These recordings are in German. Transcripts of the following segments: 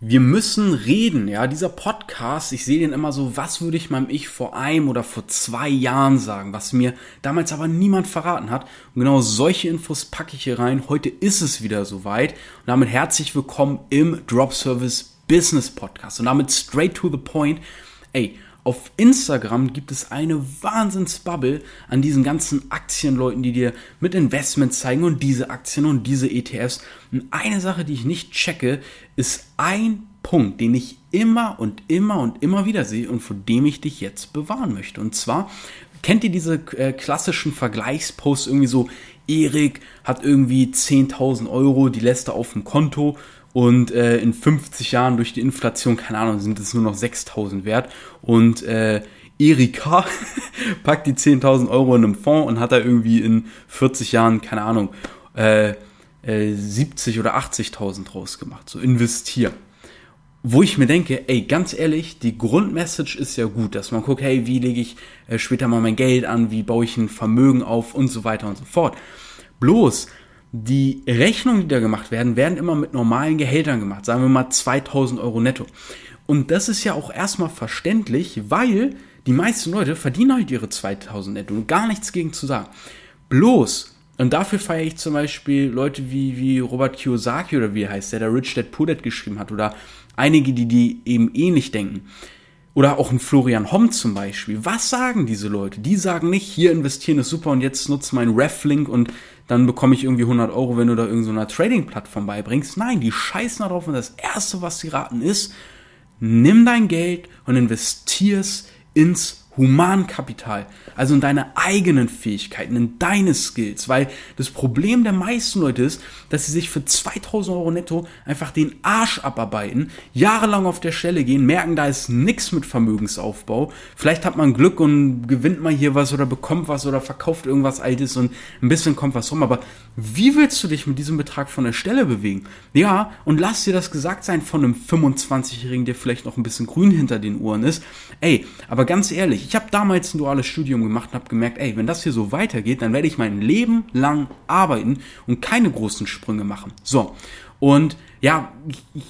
Wir müssen reden, ja, dieser Podcast, ich sehe den immer so, was würde ich meinem Ich vor einem oder vor zwei Jahren sagen, was mir damals aber niemand verraten hat. Und genau solche Infos packe ich hier rein. Heute ist es wieder soweit. Und damit herzlich willkommen im Drop Service Business Podcast. Und damit straight to the point. Ey, auf Instagram gibt es eine Wahnsinnsbubble an diesen ganzen Aktienleuten, die dir mit Investments zeigen und diese Aktien und diese ETFs. Und eine Sache, die ich nicht checke, ist ein Punkt, den ich immer und immer und immer wieder sehe und vor dem ich dich jetzt bewahren möchte. Und zwar, kennt ihr diese äh, klassischen Vergleichsposts irgendwie so, Erik hat irgendwie 10.000 Euro, die lässt er auf dem Konto und äh, in 50 Jahren durch die Inflation, keine Ahnung, sind es nur noch 6000 wert und äh, Erika packt die 10.000 Euro in einem Fonds und hat da irgendwie in 40 Jahren, keine Ahnung, äh, äh, 70 oder 80.000 draus gemacht. So investieren. Wo ich mir denke, ey, ganz ehrlich, die Grundmessage ist ja gut, dass man guckt, hey, wie lege ich äh, später mal mein Geld an, wie baue ich ein Vermögen auf und so weiter und so fort. Bloß, die Rechnungen, die da gemacht werden, werden immer mit normalen Gehältern gemacht. Sagen wir mal 2000 Euro netto. Und das ist ja auch erstmal verständlich, weil die meisten Leute verdienen halt ihre 2000 netto und gar nichts gegen zu sagen. Bloß, und dafür feiere ich zum Beispiel Leute wie, wie Robert Kiyosaki oder wie er heißt, der da Rich Dad Poor Dad geschrieben hat oder einige, die die eben ähnlich denken. Oder auch ein Florian Homm zum Beispiel. Was sagen diese Leute? Die sagen nicht, hier investieren ist super und jetzt nutze meinen Reflink und dann bekomme ich irgendwie 100 Euro, wenn du da irgendeiner so Trading-Plattform beibringst. Nein, die scheißen darauf und das Erste, was sie raten, ist, nimm dein Geld und investier's ins Humankapital, also in deine eigenen Fähigkeiten, in deine Skills, weil das Problem der meisten Leute ist, dass sie sich für 2000 Euro netto einfach den Arsch abarbeiten, jahrelang auf der Stelle gehen, merken, da ist nichts mit Vermögensaufbau, vielleicht hat man Glück und gewinnt mal hier was oder bekommt was oder verkauft irgendwas Altes und ein bisschen kommt was rum, aber wie willst du dich mit diesem Betrag von der Stelle bewegen? Ja, und lass dir das gesagt sein von einem 25-Jährigen, der vielleicht noch ein bisschen grün hinter den Ohren ist, ey, aber ganz ehrlich, ich habe damals ein duales Studium gemacht und habe gemerkt, ey, wenn das hier so weitergeht, dann werde ich mein Leben lang arbeiten und keine großen Sprünge machen. So. Und ja,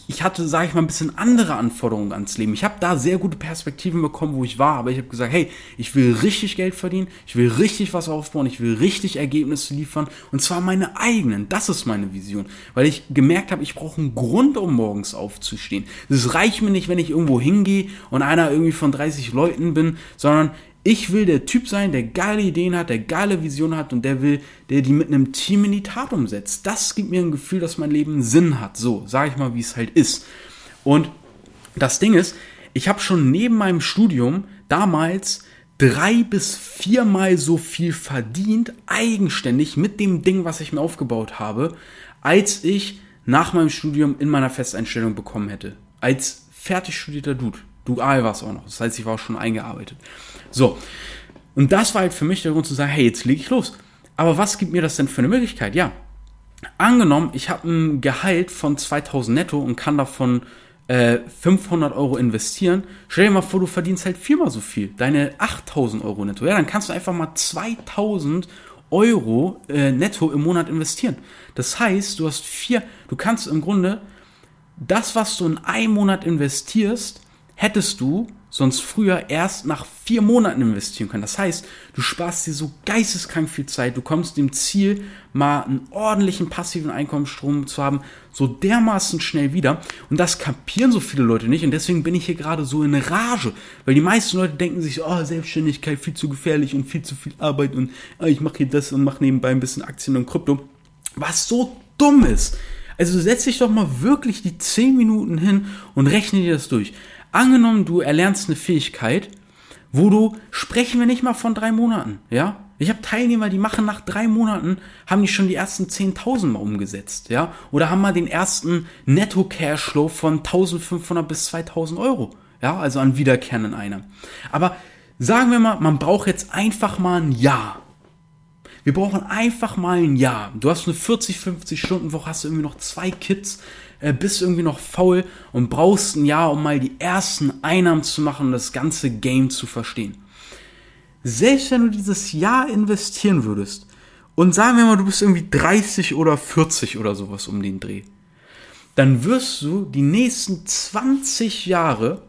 ich hatte, sage ich mal, ein bisschen andere Anforderungen ans Leben. Ich habe da sehr gute Perspektiven bekommen, wo ich war, aber ich habe gesagt, hey, ich will richtig Geld verdienen, ich will richtig was aufbauen, ich will richtig Ergebnisse liefern und zwar meine eigenen. Das ist meine Vision, weil ich gemerkt habe, ich brauche einen Grund, um morgens aufzustehen. Es reicht mir nicht, wenn ich irgendwo hingehe und einer irgendwie von 30 Leuten bin, sondern ich will der Typ sein, der geile Ideen hat, der geile Visionen hat und der will, der die mit einem Team in die Tat umsetzt. Das gibt mir ein Gefühl, dass mein Leben Sinn hat. So, sage ich mal, wie es halt ist. Und das Ding ist, ich habe schon neben meinem Studium damals drei bis viermal so viel verdient, eigenständig mit dem Ding, was ich mir aufgebaut habe, als ich nach meinem Studium in meiner Festeinstellung bekommen hätte. Als fertig studierter Dude. Dual war es auch noch. Das heißt, ich war auch schon eingearbeitet. So. Und das war halt für mich der Grund zu sagen, hey, jetzt lege ich los. Aber was gibt mir das denn für eine Möglichkeit? Ja. Angenommen, ich habe ein Gehalt von 2000 netto und kann davon äh, 500 Euro investieren. Stell dir mal vor, du verdienst halt viermal so viel. Deine 8000 Euro netto. Ja, dann kannst du einfach mal 2000 Euro äh, netto im Monat investieren. Das heißt, du hast vier, du kannst im Grunde das, was du in einem Monat investierst, hättest du sonst früher erst nach vier Monaten investieren können. Das heißt, du sparst dir so geisteskrank viel Zeit, du kommst dem Ziel, mal einen ordentlichen passiven Einkommensstrom zu haben, so dermaßen schnell wieder. Und das kapieren so viele Leute nicht. Und deswegen bin ich hier gerade so in Rage. Weil die meisten Leute denken sich, oh, Selbstständigkeit viel zu gefährlich und viel zu viel Arbeit und oh, ich mache hier das und mache nebenbei ein bisschen Aktien und Krypto. Was so dumm ist. Also setz dich doch mal wirklich die 10 Minuten hin und rechne dir das durch. Angenommen, du erlernst eine Fähigkeit, wo du, sprechen wir nicht mal von drei Monaten, ja? Ich habe Teilnehmer, die machen nach drei Monaten, haben die schon die ersten 10.000 mal umgesetzt, ja? Oder haben mal den ersten Netto-Cashflow von 1.500 bis 2.000 Euro, ja? Also an wiederkehrenden Einnahmen. Aber sagen wir mal, man braucht jetzt einfach mal ein Jahr. Wir brauchen einfach mal ein Jahr. Du hast eine 40, 50 Stunden Woche, hast du irgendwie noch zwei Kids, äh, bist irgendwie noch faul und brauchst ein Jahr, um mal die ersten Einnahmen zu machen und das ganze Game zu verstehen. Selbst wenn du dieses Jahr investieren würdest und sagen wir mal, du bist irgendwie 30 oder 40 oder sowas um den Dreh, dann wirst du die nächsten 20 Jahre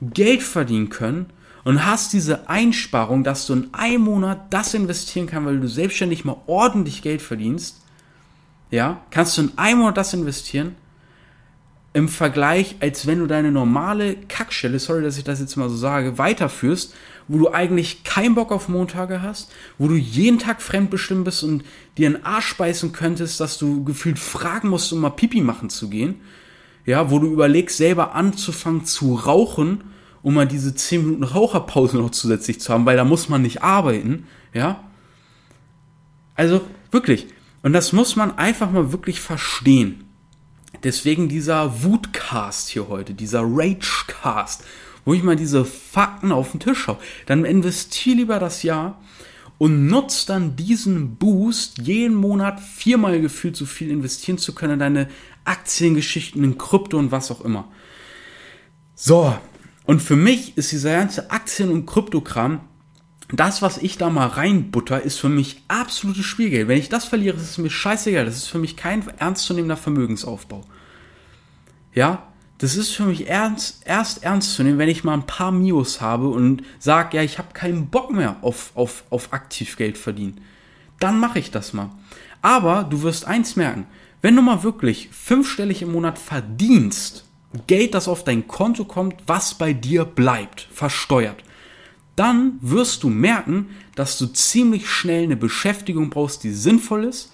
Geld verdienen können und hast diese Einsparung, dass du in einem Monat das investieren kannst, weil du selbstständig mal ordentlich Geld verdienst, ja, kannst du in einem Monat das investieren, im Vergleich, als wenn du deine normale Kackstelle, sorry, dass ich das jetzt mal so sage, weiterführst, wo du eigentlich keinen Bock auf Montage hast, wo du jeden Tag fremdbestimmt bist und dir einen Arsch beißen könntest, dass du gefühlt fragen musst, um mal Pipi machen zu gehen, ja, wo du überlegst, selber anzufangen zu rauchen, um mal diese 10 Minuten Raucherpause noch zusätzlich zu haben, weil da muss man nicht arbeiten, ja. Also wirklich. Und das muss man einfach mal wirklich verstehen. Deswegen dieser Wutcast hier heute, dieser Ragecast, wo ich mal diese Fakten auf den Tisch hau. Dann investier lieber das Jahr und nutzt dann diesen Boost, jeden Monat viermal gefühlt so viel investieren zu können in deine Aktiengeschichten, in Krypto und was auch immer. So, und für mich ist dieser ganze Aktien- und Kryptokram, das, was ich da mal reinbutter, ist für mich absolutes Spielgeld. Wenn ich das verliere, ist es mir scheißegal. Das ist für mich kein ernstzunehmender Vermögensaufbau. Ja, das ist für mich ernst, erst ernst zu nehmen, wenn ich mal ein paar Mios habe und sage, ja, ich habe keinen Bock mehr auf, auf, auf Aktivgeld verdienen. Dann mache ich das mal. Aber du wirst eins merken, wenn du mal wirklich fünfstellig im Monat verdienst, Geld, das auf dein Konto kommt, was bei dir bleibt, versteuert, dann wirst du merken, dass du ziemlich schnell eine Beschäftigung brauchst, die sinnvoll ist,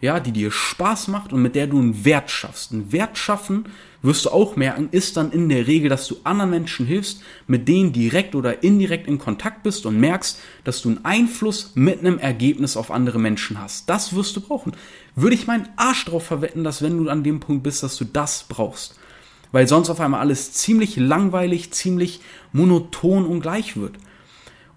ja, die dir Spaß macht und mit der du einen Wert schaffst. Ein Wert schaffen, wirst du auch merken, ist dann in der Regel, dass du anderen Menschen hilfst, mit denen direkt oder indirekt in Kontakt bist und merkst, dass du einen Einfluss mit einem Ergebnis auf andere Menschen hast. Das wirst du brauchen. Würde ich meinen Arsch drauf verwetten, dass wenn du an dem Punkt bist, dass du das brauchst. Weil sonst auf einmal alles ziemlich langweilig, ziemlich monoton und gleich wird.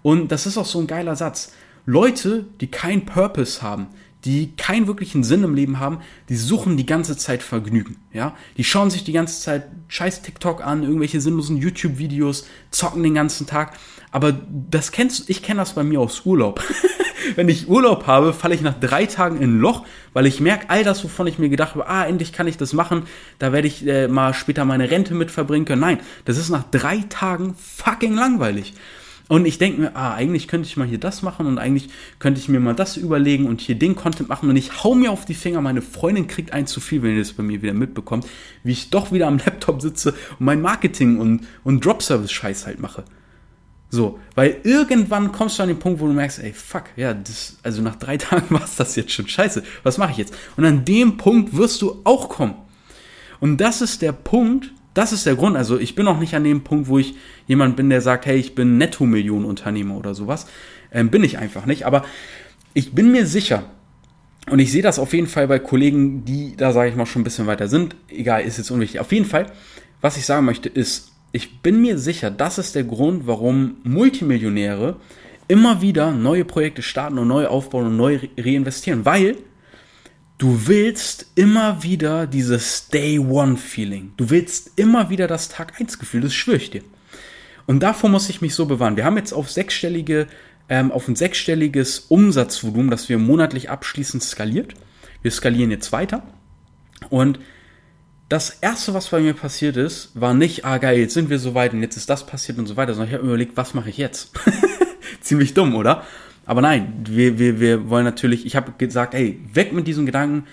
Und das ist auch so ein geiler Satz. Leute, die keinen Purpose haben, die keinen wirklichen Sinn im Leben haben, die suchen die ganze Zeit Vergnügen, ja? Die schauen sich die ganze Zeit scheiß TikTok an, irgendwelche sinnlosen YouTube-Videos, zocken den ganzen Tag. Aber das kennst du, ich kenne das bei mir aus Urlaub. Wenn ich Urlaub habe, falle ich nach drei Tagen in ein Loch, weil ich merke, all das, wovon ich mir gedacht habe, ah, endlich kann ich das machen, da werde ich äh, mal später meine Rente mit verbringen können. Nein, das ist nach drei Tagen fucking langweilig. Und ich denke mir, ah, eigentlich könnte ich mal hier das machen und eigentlich könnte ich mir mal das überlegen und hier den Content machen und ich hau mir auf die Finger, meine Freundin kriegt ein zu viel, wenn ihr das bei mir wieder mitbekommt, wie ich doch wieder am Laptop sitze und mein Marketing und, und Drop-Service-Scheiß halt mache. So, weil irgendwann kommst du an den Punkt, wo du merkst, ey, fuck, ja, das, also nach drei Tagen war es das jetzt schon scheiße. Was mache ich jetzt? Und an dem Punkt wirst du auch kommen. Und das ist der Punkt, das ist der Grund. Also ich bin noch nicht an dem Punkt, wo ich jemand bin, der sagt, hey, ich bin Netto-Millionen-Unternehmer oder sowas. Ähm, bin ich einfach nicht. Aber ich bin mir sicher, und ich sehe das auf jeden Fall bei Kollegen, die da, sage ich mal, schon ein bisschen weiter sind. Egal, ist jetzt unwichtig. Auf jeden Fall, was ich sagen möchte, ist, ich bin mir sicher, das ist der Grund, warum Multimillionäre immer wieder neue Projekte starten und neu aufbauen und neu reinvestieren. Weil Du willst immer wieder dieses Day One Feeling. Du willst immer wieder das Tag 1 Gefühl, das schwöre ich dir. Und davor muss ich mich so bewahren. Wir haben jetzt auf sechsstellige, ähm, auf ein sechsstelliges Umsatzvolumen, das wir monatlich abschließend skaliert. Wir skalieren jetzt weiter. Und das erste, was bei mir passiert ist, war nicht, ah geil, jetzt sind wir so weit und jetzt ist das passiert und so weiter, sondern ich habe mir überlegt, was mache ich jetzt? Ziemlich dumm, oder? Aber nein, wir, wir, wir wollen natürlich, ich habe gesagt, hey, weg mit diesen Gedanken,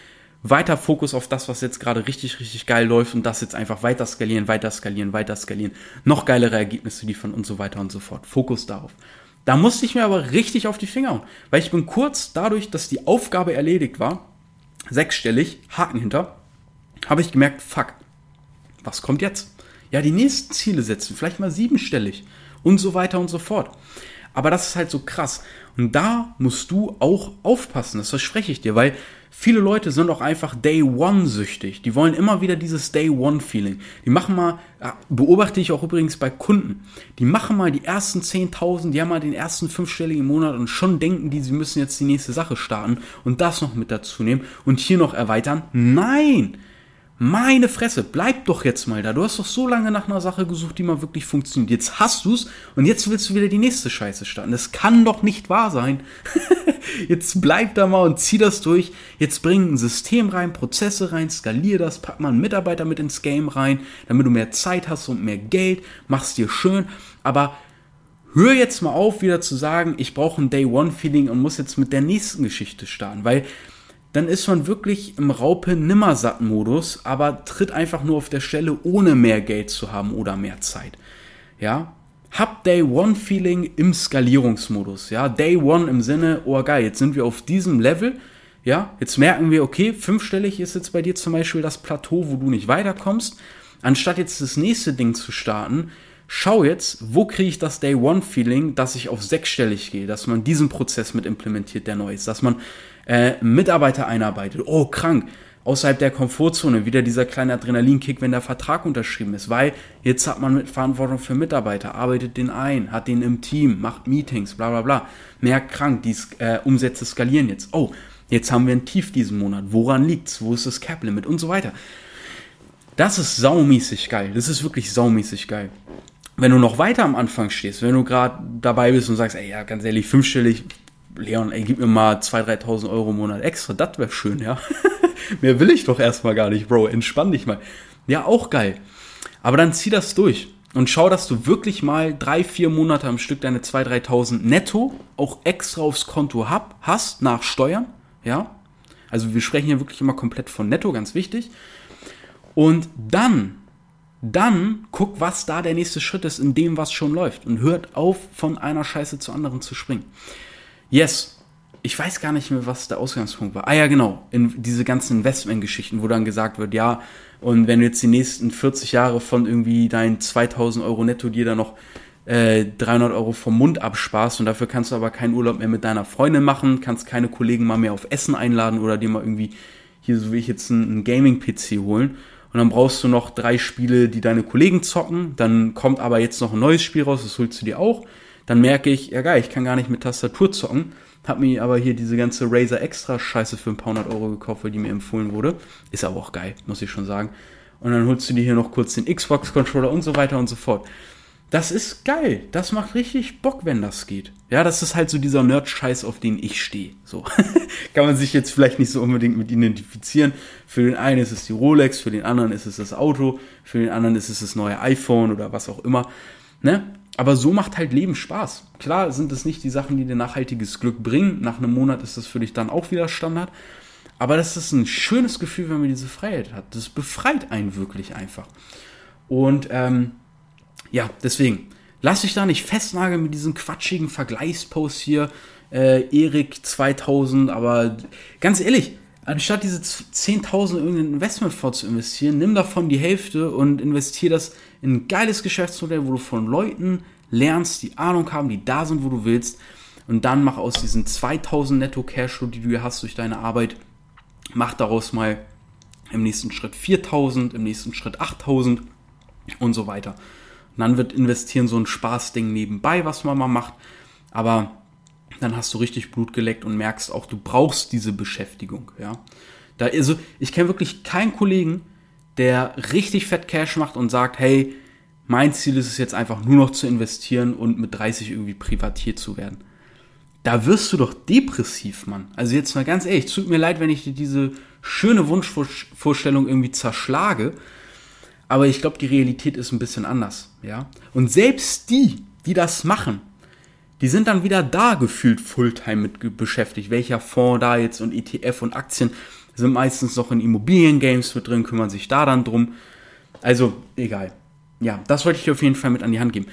weiter Fokus auf das, was jetzt gerade richtig, richtig geil läuft und das jetzt einfach weiter skalieren, weiter skalieren, weiter skalieren, noch geilere Ergebnisse liefern und so weiter und so fort. Fokus darauf. Da musste ich mir aber richtig auf die Finger hauen, weil ich bin kurz dadurch, dass die Aufgabe erledigt war, sechsstellig, Haken hinter, habe ich gemerkt, fuck, was kommt jetzt? Ja, die nächsten Ziele setzen, vielleicht mal siebenstellig und so weiter und so fort. Aber das ist halt so krass. Und da musst du auch aufpassen, das verspreche ich dir, weil viele Leute sind auch einfach Day One süchtig. Die wollen immer wieder dieses Day One Feeling. Die machen mal, beobachte ich auch übrigens bei Kunden, die machen mal die ersten 10.000, die haben mal den ersten fünfstelligen Monat und schon denken die, sie müssen jetzt die nächste Sache starten und das noch mit dazu nehmen und hier noch erweitern. Nein! Meine Fresse, bleib doch jetzt mal da. Du hast doch so lange nach einer Sache gesucht, die mal wirklich funktioniert. Jetzt hast du's und jetzt willst du wieder die nächste Scheiße starten. Das kann doch nicht wahr sein. jetzt bleib da mal und zieh das durch. Jetzt bring ein System rein, Prozesse rein, skalier das, pack mal einen Mitarbeiter mit ins Game rein, damit du mehr Zeit hast und mehr Geld, mach's dir schön. Aber hör jetzt mal auf, wieder zu sagen, ich brauche ein Day-One-Feeling und muss jetzt mit der nächsten Geschichte starten, weil dann ist man wirklich im Raupe-Nimmersatt-Modus, aber tritt einfach nur auf der Stelle, ohne mehr Geld zu haben oder mehr Zeit. Ja, hab Day One Feeling im Skalierungsmodus. Ja, Day One im Sinne, oh geil, jetzt sind wir auf diesem Level. Ja, jetzt merken wir, okay, fünfstellig ist jetzt bei dir zum Beispiel das Plateau, wo du nicht weiterkommst. Anstatt jetzt das nächste Ding zu starten, schau jetzt, wo kriege ich das Day One Feeling, dass ich auf sechsstellig gehe, dass man diesen Prozess mit implementiert, der neu ist, dass man äh, Mitarbeiter einarbeitet. Oh, krank. Außerhalb der Komfortzone wieder dieser kleine Adrenalinkick, wenn der Vertrag unterschrieben ist, weil jetzt hat man Verantwortung für Mitarbeiter, arbeitet den ein, hat den im Team, macht Meetings, bla bla bla. Mehr krank, die äh, Umsätze skalieren jetzt. Oh, jetzt haben wir ein Tief diesen Monat. Woran liegt's? Wo ist das Cap Limit und so weiter? Das ist saumäßig geil. Das ist wirklich saumäßig geil. Wenn du noch weiter am Anfang stehst, wenn du gerade dabei bist und sagst, ey, ja, ganz ehrlich, fünfstellig, Leon, ey, gib mir mal 2.000, 3.000 Euro im Monat extra, das wäre schön, ja. Mehr will ich doch erstmal gar nicht, Bro, entspann dich mal. Ja, auch geil. Aber dann zieh das durch und schau, dass du wirklich mal drei, vier Monate am Stück deine 2.000, 3.000 netto auch extra aufs Konto hab, hast, nach Steuern, ja. Also wir sprechen hier wirklich immer komplett von netto, ganz wichtig. Und dann, dann guck, was da der nächste Schritt ist in dem, was schon läuft. Und hört auf, von einer Scheiße zur anderen zu springen. Yes. Ich weiß gar nicht mehr, was der Ausgangspunkt war. Ah ja, genau. In diese ganzen Investment-Geschichten, wo dann gesagt wird, ja, und wenn du jetzt die nächsten 40 Jahre von irgendwie deinen 2000 Euro netto dir dann noch äh, 300 Euro vom Mund absparst und dafür kannst du aber keinen Urlaub mehr mit deiner Freundin machen, kannst keine Kollegen mal mehr auf Essen einladen oder dir mal irgendwie hier, so wie ich jetzt, einen Gaming-PC holen. Und dann brauchst du noch drei Spiele, die deine Kollegen zocken. Dann kommt aber jetzt noch ein neues Spiel raus, das holst du dir auch. Dann merke ich, ja geil, ich kann gar nicht mit Tastatur zocken. Hab mir aber hier diese ganze Razer Extra Scheiße für ein paar hundert Euro gekauft, weil die mir empfohlen wurde. Ist aber auch geil, muss ich schon sagen. Und dann holst du dir hier noch kurz den Xbox Controller und so weiter und so fort. Das ist geil. Das macht richtig Bock, wenn das geht. Ja, das ist halt so dieser Nerd-Scheiß, auf den ich stehe. So. Kann man sich jetzt vielleicht nicht so unbedingt mit identifizieren. Für den einen ist es die Rolex, für den anderen ist es das Auto, für den anderen ist es das neue iPhone oder was auch immer. Ne? Aber so macht halt Leben Spaß. Klar sind es nicht die Sachen, die dir nachhaltiges Glück bringen. Nach einem Monat ist das für dich dann auch wieder Standard. Aber das ist ein schönes Gefühl, wenn man diese Freiheit hat. Das befreit einen wirklich einfach. Und ähm, ja, deswegen, lass dich da nicht festnageln mit diesen quatschigen Vergleichsposts hier. Äh, Erik 2000, aber ganz ehrlich, anstatt diese 10.000 in irgendein Investmentfonds zu investieren, nimm davon die Hälfte und investiere das in ein geiles Geschäftsmodell, wo du von Leuten lernst, die Ahnung haben, die da sind, wo du willst. Und dann mach aus diesen 2000 netto Cashflow, die du hast durch deine Arbeit, mach daraus mal im nächsten Schritt 4000, im nächsten Schritt 8000 und so weiter. Und dann wird investieren so ein Spaßding nebenbei, was man mal macht. Aber dann hast du richtig Blut geleckt und merkst auch, du brauchst diese Beschäftigung, ja. Da, also, ich kenne wirklich keinen Kollegen, der richtig fett Cash macht und sagt, hey, mein Ziel ist es jetzt einfach nur noch zu investieren und mit 30 irgendwie privatiert zu werden. Da wirst du doch depressiv, Mann. Also jetzt mal ganz ehrlich, tut mir leid, wenn ich dir diese schöne Wunschvorstellung irgendwie zerschlage, aber ich glaube, die Realität ist ein bisschen anders, ja. Und selbst die, die das machen, die sind dann wieder da gefühlt Fulltime mit beschäftigt. Welcher Fonds da jetzt und ETF und Aktien sind meistens noch in Immobiliengames mit drin, kümmern sich da dann drum. Also, egal. Ja, das wollte ich dir auf jeden Fall mit an die Hand geben.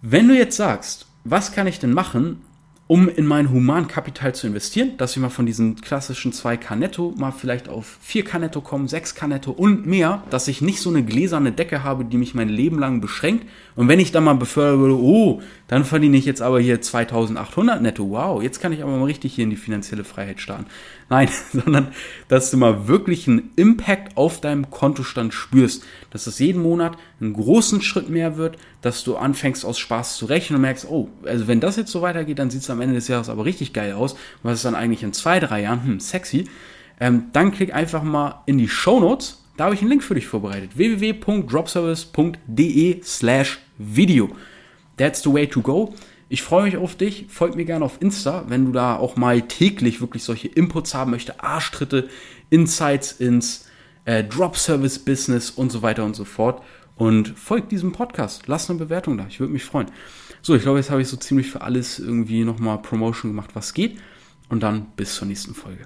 Wenn du jetzt sagst, was kann ich denn machen, um in mein Humankapital zu investieren, dass wir mal von diesen klassischen 2K netto mal vielleicht auf 4K netto kommen, 6K netto und mehr, dass ich nicht so eine gläserne Decke habe, die mich mein Leben lang beschränkt. Und wenn ich dann mal befördern würde, oh, dann verdiene ich jetzt aber hier 2800 netto, wow, jetzt kann ich aber mal richtig hier in die finanzielle Freiheit starten. Nein, sondern dass du mal wirklich einen Impact auf deinem Kontostand spürst, dass es jeden Monat einen großen Schritt mehr wird, dass du anfängst aus Spaß zu rechnen und merkst, oh, also wenn das jetzt so weitergeht, dann sieht es am Ende des Jahres aber richtig geil aus. Was ist dann eigentlich in zwei, drei Jahren? Hm, sexy. Ähm, dann klick einfach mal in die Show Notes Da habe ich einen Link für dich vorbereitet. www.dropservice.de slash Video. That's the way to go. Ich freue mich auf dich. Folg mir gerne auf Insta, wenn du da auch mal täglich wirklich solche Inputs haben möchtest, Arschtritte, Insights ins äh, Drop-Service-Business und so weiter und so fort. Und folgt diesem Podcast. Lass eine Bewertung da. Ich würde mich freuen. So, ich glaube, jetzt habe ich so ziemlich für alles irgendwie nochmal Promotion gemacht, was geht. Und dann bis zur nächsten Folge.